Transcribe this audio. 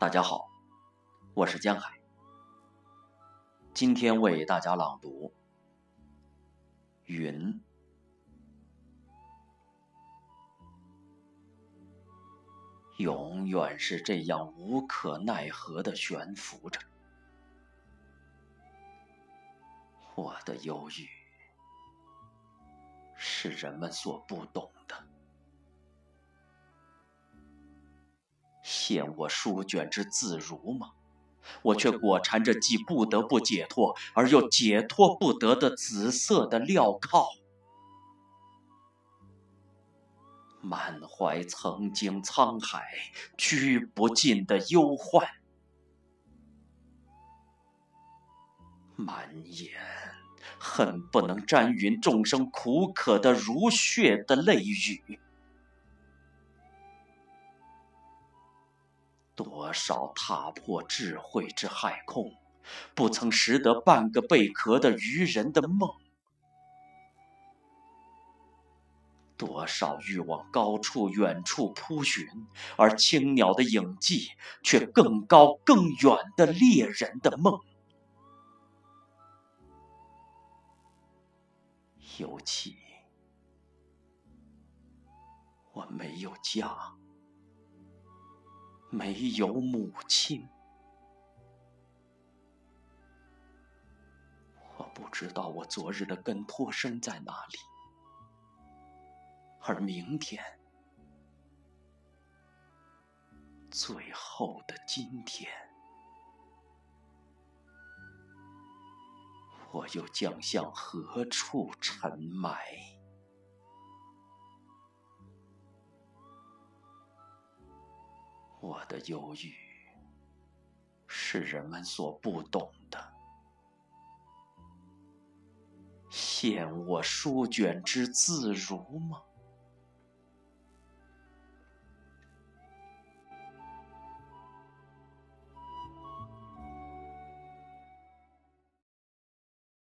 大家好，我是江海，今天为大家朗读《云》。永远是这样无可奈何的悬浮着，我的忧郁是人们所不懂的。限我书卷之自如吗？我却裹缠着既不得不解脱而又解脱不得的紫色的镣铐，满怀曾经沧海居不尽的忧患，满眼恨不能沾匀众生苦渴的如血的泪雨。多少踏破智慧之海空，不曾拾得半个贝壳的愚人的梦；多少欲往高处远处扑寻，而青鸟的影迹却更高更远的猎人的梦。尤其我没有家。没有母亲，我不知道我昨日的根托生在哪里，而明天，最后的今天，我又将向何处沉埋？我的忧郁是人们所不懂的，限我书卷之自如吗？